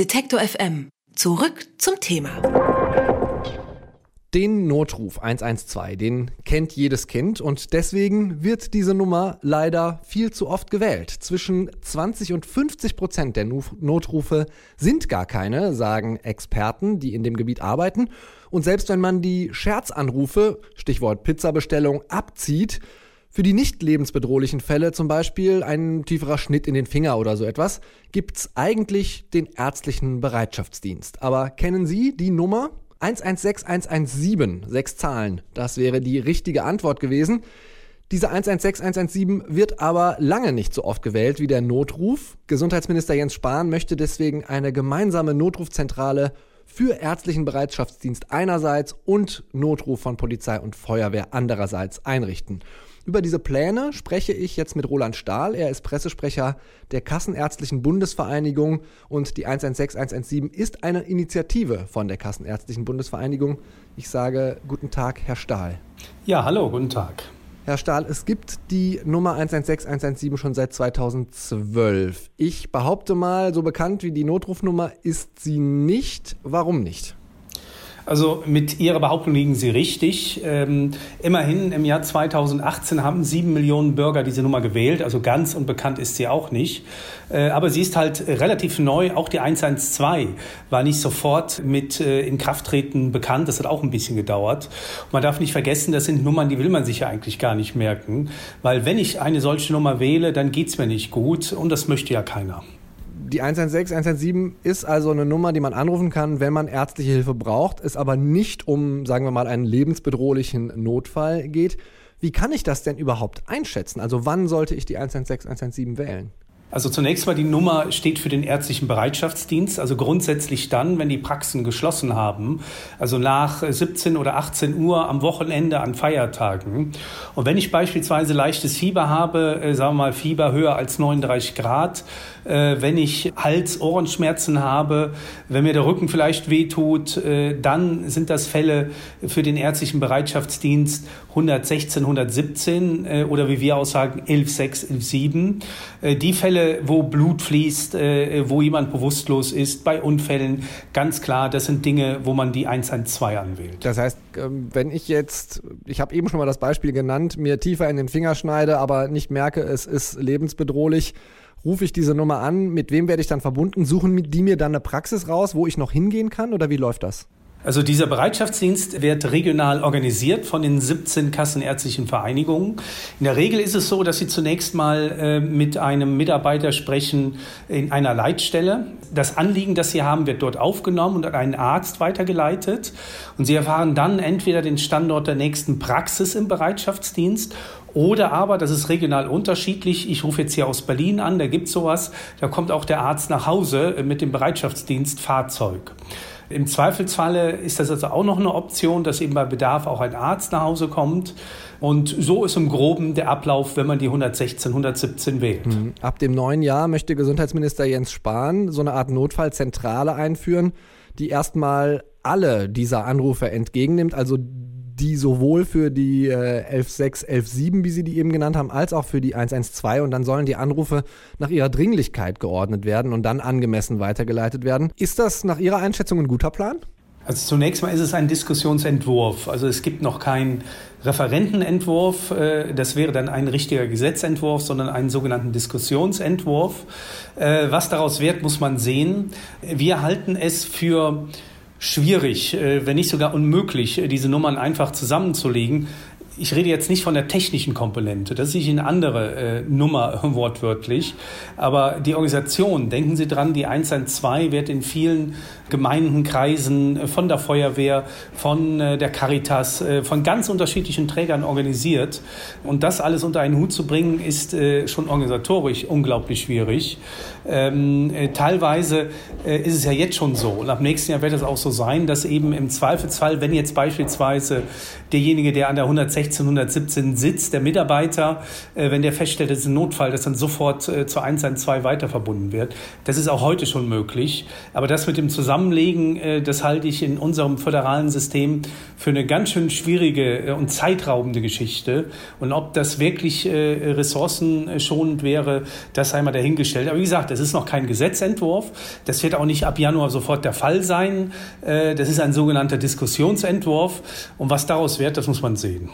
Detektor FM. Zurück zum Thema. Den Notruf 112, den kennt jedes Kind und deswegen wird diese Nummer leider viel zu oft gewählt. Zwischen 20 und 50 Prozent der Notrufe sind gar keine, sagen Experten, die in dem Gebiet arbeiten. Und selbst wenn man die Scherzanrufe, Stichwort Pizzabestellung, abzieht, für die nicht lebensbedrohlichen Fälle, zum Beispiel ein tieferer Schnitt in den Finger oder so etwas, gibt's eigentlich den ärztlichen Bereitschaftsdienst. Aber kennen Sie die Nummer? 116117, sechs Zahlen. Das wäre die richtige Antwort gewesen. Diese 116117 wird aber lange nicht so oft gewählt wie der Notruf. Gesundheitsminister Jens Spahn möchte deswegen eine gemeinsame Notrufzentrale für ärztlichen Bereitschaftsdienst einerseits und Notruf von Polizei und Feuerwehr andererseits einrichten. Über diese Pläne spreche ich jetzt mit Roland Stahl. Er ist Pressesprecher der Kassenärztlichen Bundesvereinigung und die 116117 ist eine Initiative von der Kassenärztlichen Bundesvereinigung. Ich sage guten Tag, Herr Stahl. Ja, hallo, guten Tag. Herr Stahl, es gibt die Nummer 116117 schon seit 2012. Ich behaupte mal, so bekannt wie die Notrufnummer ist sie nicht. Warum nicht? Also mit Ihrer Behauptung liegen Sie richtig. Ähm, immerhin im Jahr 2018 haben sieben Millionen Bürger diese Nummer gewählt. Also ganz unbekannt ist sie auch nicht. Äh, aber sie ist halt relativ neu. Auch die 112 war nicht sofort mit äh, Inkrafttreten bekannt. Das hat auch ein bisschen gedauert. Und man darf nicht vergessen, das sind Nummern, die will man sich ja eigentlich gar nicht merken. Weil wenn ich eine solche Nummer wähle, dann geht es mir nicht gut. Und das möchte ja keiner. Die 116, 117 ist also eine Nummer, die man anrufen kann, wenn man ärztliche Hilfe braucht, es aber nicht um, sagen wir mal, einen lebensbedrohlichen Notfall geht. Wie kann ich das denn überhaupt einschätzen? Also wann sollte ich die 116, 117 wählen? Also zunächst mal die Nummer steht für den ärztlichen Bereitschaftsdienst, also grundsätzlich dann, wenn die Praxen geschlossen haben, also nach 17 oder 18 Uhr am Wochenende an Feiertagen. Und wenn ich beispielsweise leichtes Fieber habe, äh, sagen wir mal Fieber höher als 39 Grad, äh, wenn ich Hals-Ohrenschmerzen habe, wenn mir der Rücken vielleicht wehtut, äh, dann sind das Fälle für den ärztlichen Bereitschaftsdienst 116, 117 äh, oder wie wir aussagen 11.6, 11.7. Äh, die Fälle Fälle, wo Blut fließt, äh, wo jemand bewusstlos ist, bei Unfällen, ganz klar, das sind Dinge, wo man die 112 anwählt. Das heißt, ähm, wenn ich jetzt, ich habe eben schon mal das Beispiel genannt, mir tiefer in den Finger schneide, aber nicht merke, es ist lebensbedrohlich, rufe ich diese Nummer an, mit wem werde ich dann verbunden? Suchen die mir dann eine Praxis raus, wo ich noch hingehen kann oder wie läuft das? Also dieser Bereitschaftsdienst wird regional organisiert von den 17 kassenärztlichen Vereinigungen. In der Regel ist es so, dass Sie zunächst mal äh, mit einem Mitarbeiter sprechen in einer Leitstelle. Das Anliegen, das Sie haben, wird dort aufgenommen und an einen Arzt weitergeleitet. Und Sie erfahren dann entweder den Standort der nächsten Praxis im Bereitschaftsdienst oder aber, das ist regional unterschiedlich, ich rufe jetzt hier aus Berlin an, da gibt es sowas, da kommt auch der Arzt nach Hause mit dem Bereitschaftsdienst Fahrzeug. Im Zweifelsfalle ist das also auch noch eine Option, dass eben bei Bedarf auch ein Arzt nach Hause kommt. Und so ist im Groben der Ablauf, wenn man die 116, 117 wählt. Mhm. Ab dem neuen Jahr möchte Gesundheitsminister Jens Spahn so eine Art Notfallzentrale einführen, die erstmal alle dieser Anrufe entgegennimmt, also die sowohl für die äh, 11.6, 11.7, wie Sie die eben genannt haben, als auch für die 112 und dann sollen die Anrufe nach ihrer Dringlichkeit geordnet werden und dann angemessen weitergeleitet werden. Ist das nach Ihrer Einschätzung ein guter Plan? Also zunächst mal ist es ein Diskussionsentwurf. Also es gibt noch keinen Referentenentwurf, äh, das wäre dann ein richtiger Gesetzentwurf, sondern einen sogenannten Diskussionsentwurf. Äh, was daraus wird, muss man sehen. Wir halten es für schwierig, äh, wenn nicht sogar unmöglich, äh, diese Nummern einfach zusammenzulegen. Ich rede jetzt nicht von der technischen Komponente, das ist eine andere äh, Nummer wortwörtlich. Aber die Organisation, denken Sie dran, die 112 wird in vielen Gemeinden, Kreisen, äh, von der Feuerwehr, von äh, der Caritas, äh, von ganz unterschiedlichen Trägern organisiert. Und das alles unter einen Hut zu bringen, ist schon organisatorisch unglaublich schwierig. Ähm, teilweise ist es ja jetzt schon so, und ab nächsten Jahr wird es auch so sein, dass eben im Zweifelsfall, wenn jetzt beispielsweise derjenige, der an der 116 1617 sitzt, der Mitarbeiter, äh, wenn der feststellt, es ist ein Notfall, dass dann sofort äh, zur 112 weiter verbunden wird. Das ist auch heute schon möglich. Aber das mit dem Zusammenlegen, äh, das halte ich in unserem föderalen System für eine ganz schön schwierige und zeitraubende Geschichte. Und ob das wirklich ressourcenschonend wäre, das sei mal dahingestellt. Aber wie gesagt, es ist noch kein Gesetzentwurf. Das wird auch nicht ab Januar sofort der Fall sein. Das ist ein sogenannter Diskussionsentwurf. Und was daraus wird, das muss man sehen.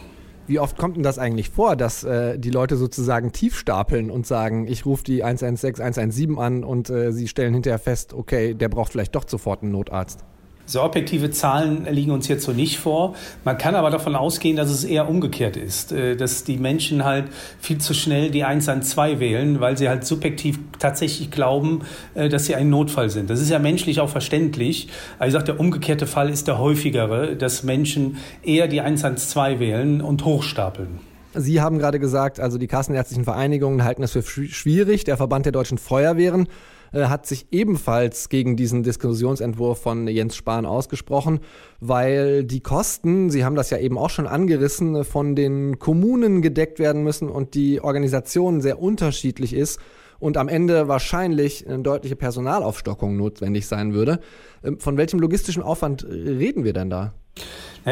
Wie oft kommt denn das eigentlich vor, dass äh, die Leute sozusagen tief stapeln und sagen, ich rufe die 116, 117 an und äh, sie stellen hinterher fest, okay, der braucht vielleicht doch sofort einen Notarzt? So objektive Zahlen liegen uns so nicht vor. Man kann aber davon ausgehen, dass es eher umgekehrt ist, äh, dass die Menschen halt viel zu schnell die 112 wählen, weil sie halt subjektiv tatsächlich glauben, äh, dass sie ein Notfall sind. Das ist ja menschlich auch verständlich. Aber ich sage, der umgekehrte Fall ist der häufigere, dass Menschen eher die 112 wählen und hochstapeln. Sie haben gerade gesagt, also die kassenärztlichen Vereinigungen halten es für schwierig. Der Verband der deutschen Feuerwehren hat sich ebenfalls gegen diesen Diskussionsentwurf von Jens Spahn ausgesprochen, weil die Kosten, Sie haben das ja eben auch schon angerissen, von den Kommunen gedeckt werden müssen und die Organisation sehr unterschiedlich ist und am Ende wahrscheinlich eine deutliche Personalaufstockung notwendig sein würde. Ähm, von welchem logistischen Aufwand reden wir denn da?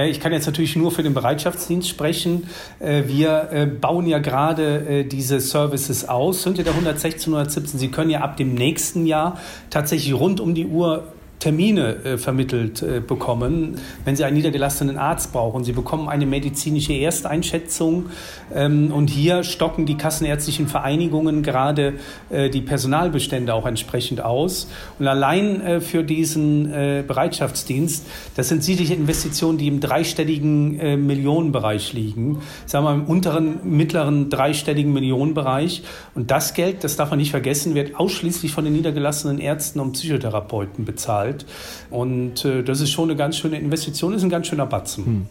Ich kann jetzt natürlich nur für den Bereitschaftsdienst sprechen. Äh, wir äh, bauen ja gerade äh, diese Services aus. Unter der 116, 117, Sie können ja ab dem nächsten Jahr tatsächlich rund um die Uhr Termine äh, vermittelt äh, bekommen, wenn Sie einen niedergelassenen Arzt brauchen. Sie bekommen eine medizinische Ersteinschätzung ähm, und hier stocken die kassenärztlichen Vereinigungen gerade äh, die Personalbestände auch entsprechend aus. Und allein äh, für diesen äh, Bereitschaftsdienst, das sind sicherlich Investitionen, die im dreistelligen äh, Millionenbereich liegen, sagen wir im unteren, mittleren dreistelligen Millionenbereich. Und das Geld, das darf man nicht vergessen, wird ausschließlich von den niedergelassenen Ärzten und Psychotherapeuten bezahlt bezahlt. Und äh, das ist schon eine ganz schöne Investition, ist ein ganz schöner Batzen. Hm.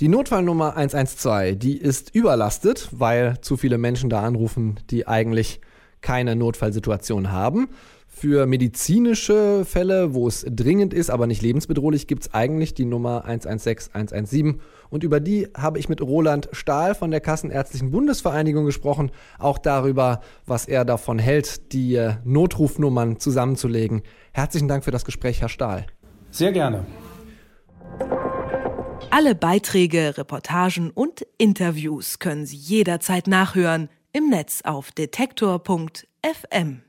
Die Notfallnummer 112, die ist überlastet, weil zu viele Menschen da anrufen, die eigentlich keine Notfallsituation haben. Für medizinische Fälle, wo es dringend ist, aber nicht lebensbedrohlich, gibt es eigentlich die Nummer 116 117. Und über die habe ich mit Roland Stahl von der Kassenärztlichen Bundesvereinigung gesprochen. Auch darüber, was er davon hält, die äh, Notrufnummern zusammenzulegen. Herzlichen Dank für das Gespräch, Herr Stahl. Sehr gerne. Alle Beiträge, Reportagen und Interviews können Sie jederzeit nachhören im Netz auf detektor.fm.